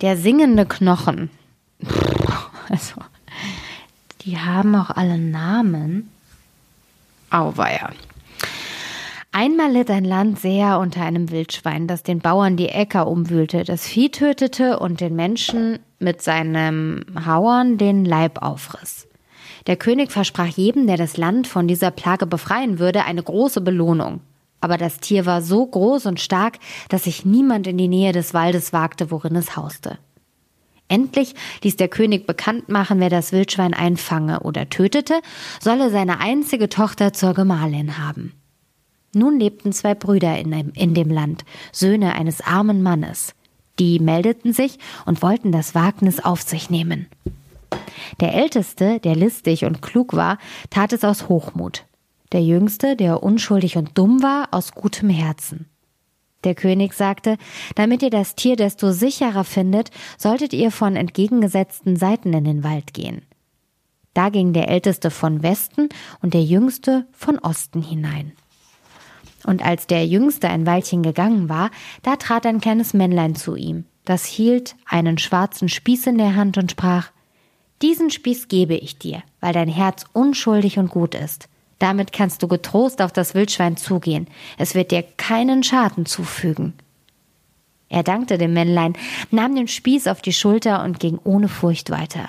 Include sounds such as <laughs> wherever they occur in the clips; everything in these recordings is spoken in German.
Der singende Knochen. <laughs> Also, die haben auch alle Namen. Auweia. Einmal litt ein Land sehr unter einem Wildschwein, das den Bauern die Äcker umwühlte, das Vieh tötete und den Menschen mit seinem Hauern den Leib aufriss. Der König versprach jedem, der das Land von dieser Plage befreien würde, eine große Belohnung. Aber das Tier war so groß und stark, dass sich niemand in die Nähe des Waldes wagte, worin es hauste. Endlich ließ der König bekannt machen, wer das Wildschwein einfange oder tötete, solle seine einzige Tochter zur Gemahlin haben. Nun lebten zwei Brüder in dem, in dem Land, Söhne eines armen Mannes. Die meldeten sich und wollten das Wagnis auf sich nehmen. Der Älteste, der listig und klug war, tat es aus Hochmut. Der Jüngste, der unschuldig und dumm war, aus gutem Herzen. Der König sagte, damit ihr das Tier desto sicherer findet, solltet ihr von entgegengesetzten Seiten in den Wald gehen. Da ging der Älteste von Westen und der Jüngste von Osten hinein. Und als der Jüngste ein Weilchen gegangen war, da trat ein kleines Männlein zu ihm, das hielt einen schwarzen Spieß in der Hand und sprach Diesen Spieß gebe ich dir, weil dein Herz unschuldig und gut ist. Damit kannst du getrost auf das Wildschwein zugehen, es wird dir keinen Schaden zufügen. Er dankte dem Männlein, nahm den Spieß auf die Schulter und ging ohne Furcht weiter.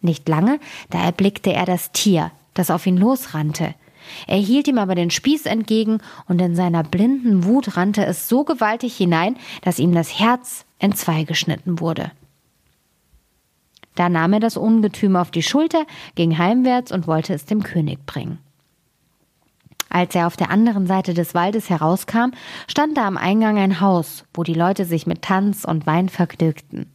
Nicht lange, da erblickte er das Tier, das auf ihn losrannte. Er hielt ihm aber den Spieß entgegen, und in seiner blinden Wut rannte es so gewaltig hinein, dass ihm das Herz entzwei geschnitten wurde. Da nahm er das Ungetüm auf die Schulter, ging heimwärts und wollte es dem König bringen. Als er auf der anderen Seite des Waldes herauskam, stand da am Eingang ein Haus, wo die Leute sich mit Tanz und Wein vergnügten.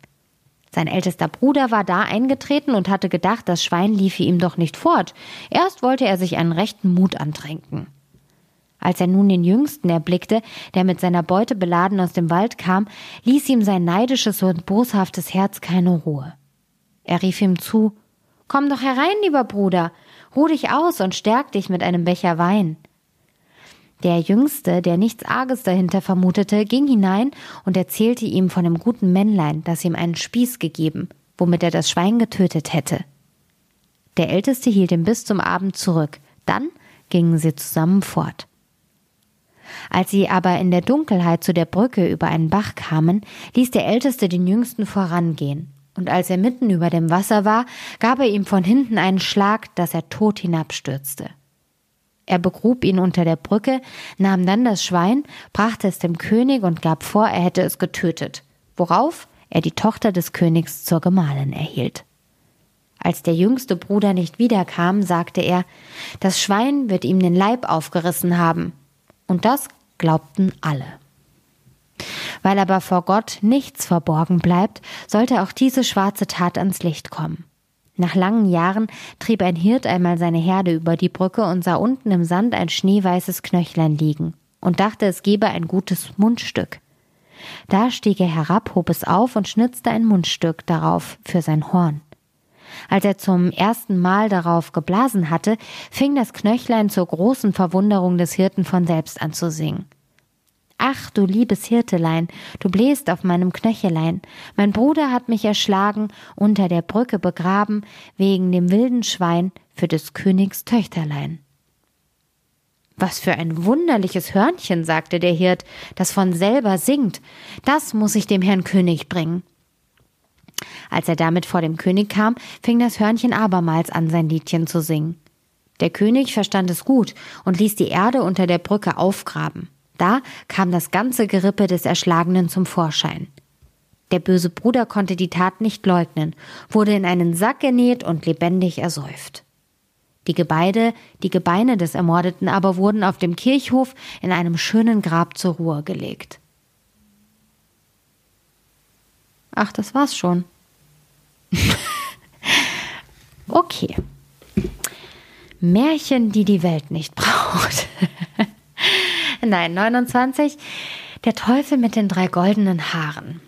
Sein ältester Bruder war da eingetreten und hatte gedacht, das Schwein liefe ihm doch nicht fort. Erst wollte er sich einen rechten Mut antränken. Als er nun den Jüngsten erblickte, der mit seiner Beute beladen aus dem Wald kam, ließ ihm sein neidisches und boshaftes Herz keine Ruhe. Er rief ihm zu Komm doch herein, lieber Bruder, ruh dich aus und stärk dich mit einem Becher Wein. Der Jüngste, der nichts Arges dahinter vermutete, ging hinein und erzählte ihm von dem guten Männlein, das ihm einen Spieß gegeben, womit er das Schwein getötet hätte. Der Älteste hielt ihn bis zum Abend zurück, dann gingen sie zusammen fort. Als sie aber in der Dunkelheit zu der Brücke über einen Bach kamen, ließ der Älteste den Jüngsten vorangehen, und als er mitten über dem Wasser war, gab er ihm von hinten einen Schlag, dass er tot hinabstürzte. Er begrub ihn unter der Brücke, nahm dann das Schwein, brachte es dem König und gab vor, er hätte es getötet, worauf er die Tochter des Königs zur Gemahlin erhielt. Als der jüngste Bruder nicht wiederkam, sagte er, das Schwein wird ihm den Leib aufgerissen haben. Und das glaubten alle. Weil aber vor Gott nichts verborgen bleibt, sollte auch diese schwarze Tat ans Licht kommen. Nach langen Jahren trieb ein Hirt einmal seine Herde über die Brücke und sah unten im Sand ein schneeweißes Knöchlein liegen und dachte, es gebe ein gutes Mundstück. Da stieg er herab, hob es auf und schnitzte ein Mundstück darauf für sein Horn. Als er zum ersten Mal darauf geblasen hatte, fing das Knöchlein zur großen Verwunderung des Hirten von selbst an zu singen. Ach, du liebes Hirtelein, du bläst auf meinem Knöchelein. Mein Bruder hat mich erschlagen, unter der Brücke begraben, wegen dem wilden Schwein für des Königs Töchterlein. Was für ein wunderliches Hörnchen, sagte der Hirt, das von selber singt. Das muss ich dem Herrn König bringen. Als er damit vor dem König kam, fing das Hörnchen abermals an, sein Liedchen zu singen. Der König verstand es gut und ließ die Erde unter der Brücke aufgraben. Da kam das ganze Gerippe des Erschlagenen zum Vorschein. Der böse Bruder konnte die Tat nicht leugnen, wurde in einen Sack genäht und lebendig ersäuft. Die Gebeide, die Gebeine des Ermordeten aber wurden auf dem Kirchhof in einem schönen Grab zur Ruhe gelegt. Ach, das war's schon. <laughs> okay. Märchen, die die Welt nicht braucht. <laughs> Nein, 29. Der Teufel mit den drei goldenen Haaren.